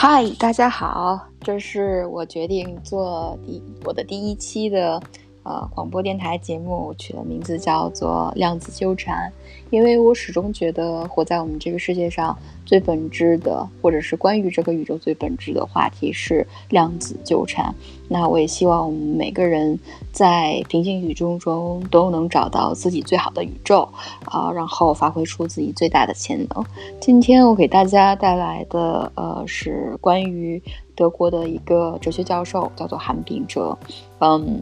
嗨，大家好，这是我决定做第我的第一期的。呃，广播电台节目取的名字叫做《量子纠缠》，因为我始终觉得活在我们这个世界上最本质的，或者是关于这个宇宙最本质的话题是量子纠缠。那我也希望我们每个人在平行宇宙中都能找到自己最好的宇宙啊，然后发挥出自己最大的潜能。今天我给大家带来的呃是关于德国的一个哲学教授，叫做韩炳哲，嗯。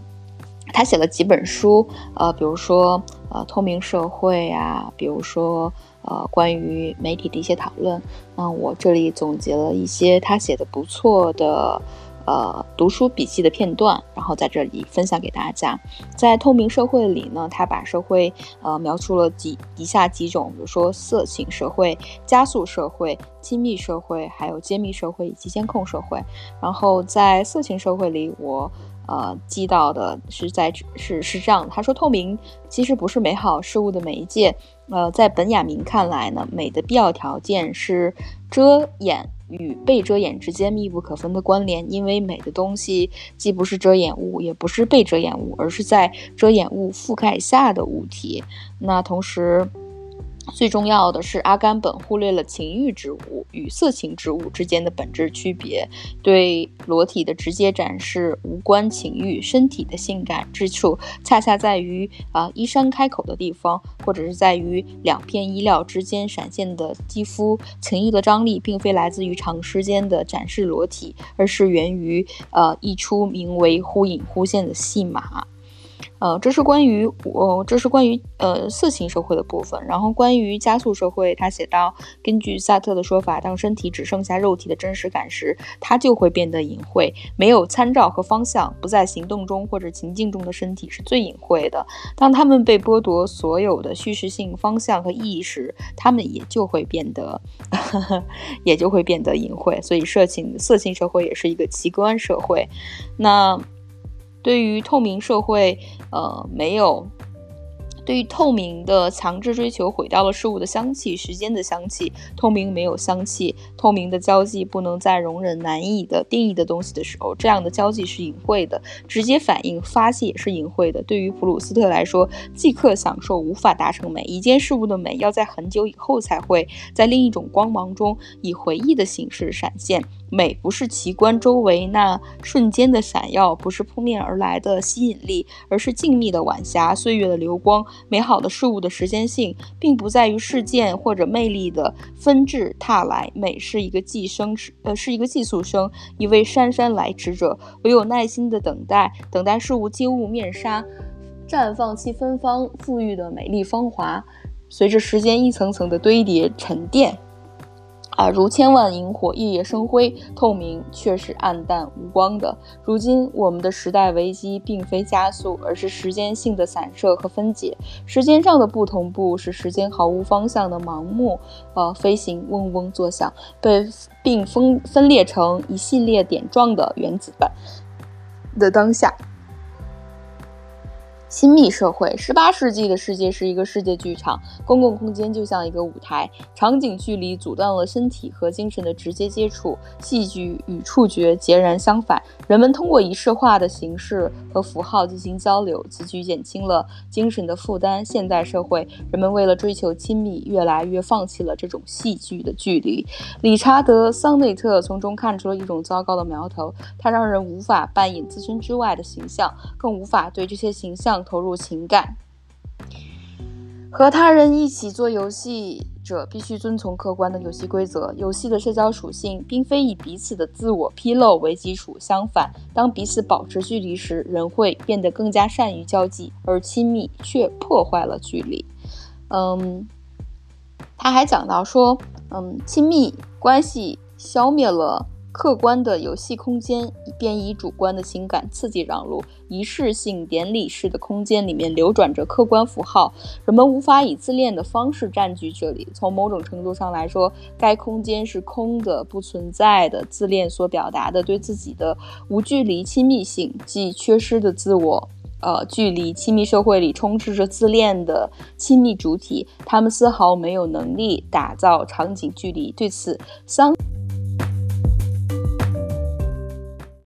他写了几本书，呃，比如说呃透明社会啊，比如说呃关于媒体的一些讨论。那我这里总结了一些他写的不错的呃读书笔记的片段，然后在这里分享给大家。在透明社会里呢，他把社会呃描述了几以下几种，比如说色情社会、加速社会、亲密社会，还有揭秘社会以及监控社会。然后在色情社会里，我。呃，记到的是在是是这样，他说透明其实不是美好事物的媒介。呃，在本雅明看来呢，美的必要条件是遮掩与被遮掩之间密不可分的关联，因为美的东西既不是遮掩物，也不是被遮掩物，而是在遮掩物覆盖下的物体。那同时。最重要的是，阿甘本忽略了情欲之物与色情之物之间的本质区别，对裸体的直接展示无关情欲，身体的性感之处恰恰在于啊衣衫开口的地方，或者是在于两片衣料之间闪现的肌肤。情欲的张力并非来自于长时间的展示裸体，而是源于呃一出名为忽隐忽现的戏码。呃，这是关于我，这是关于呃色情社会的部分。然后关于加速社会，他写到，根据萨特的说法，当身体只剩下肉体的真实感时，它就会变得隐晦，没有参照和方向，不在行动中或者情境中的身体是最隐晦的。当他们被剥夺所有的叙事性、方向和意义时，他们也就会变得，也就会变得隐晦。所以，色情色情社会也是一个奇观社会。那。对于透明社会，呃，没有。对于透明的强制追求，毁掉了事物的香气、时间的香气。透明没有香气，透明的交际不能再容忍难以的定义的东西的时候，这样的交际是隐晦的，直接反应发泄也是隐晦的。对于普鲁斯特来说，即刻享受无法达成美。一件事物的美要在很久以后才会在另一种光芒中以回忆的形式闪现。美不是奇观周围那瞬间的闪耀，不是扑面而来的吸引力，而是静谧的晚霞、岁月的流光。美好的事物的时间性，并不在于事件或者魅力的纷至沓来。美是一个寄生，呃，是一个寄宿生，一位姗姗来迟者。唯有耐心的等待，等待事物揭雾面纱，绽放其芬芳馥郁的美丽芳华，随着时间一层层的堆叠沉淀。啊，如千万萤火，夜夜生辉，透明却是暗淡无光的。如今，我们的时代危机并非加速，而是时间性的散射和分解。时间上的不同步，是时间毫无方向的盲目，呃，飞行嗡嗡作响，被并分分裂成一系列点状的原子弹的当下。亲密社会，十八世纪的世界是一个世界剧场，公共空间就像一个舞台，场景距离阻断了身体和精神的直接接触，戏剧与触觉截然相反。人们通过仪式化的形式和符号进行交流，此举减轻了精神的负担。现代社会，人们为了追求亲密，越来越放弃了这种戏剧的距离。理查德·桑内特从中看出了一种糟糕的苗头，它让人无法扮演自身之外的形象，更无法对这些形象。投入情感，和他人一起做游戏者必须遵从客观的游戏规则。游戏的社交属性并非以彼此的自我披露为基础，相反，当彼此保持距离时，人会变得更加善于交际，而亲密却破坏了距离。嗯，他还讲到说，嗯，亲密关系消灭了。客观的游戏空间，以便以主观的情感刺激让路。仪式性典礼式的空间里面流转着客观符号，人们无法以自恋的方式占据这里。从某种程度上来说，该空间是空的、不存在的。自恋所表达的对自己的无距离亲密性，即缺失的自我。呃，距离亲密社会里充斥着自恋的亲密主体，他们丝毫没有能力打造场景距离。对此，桑。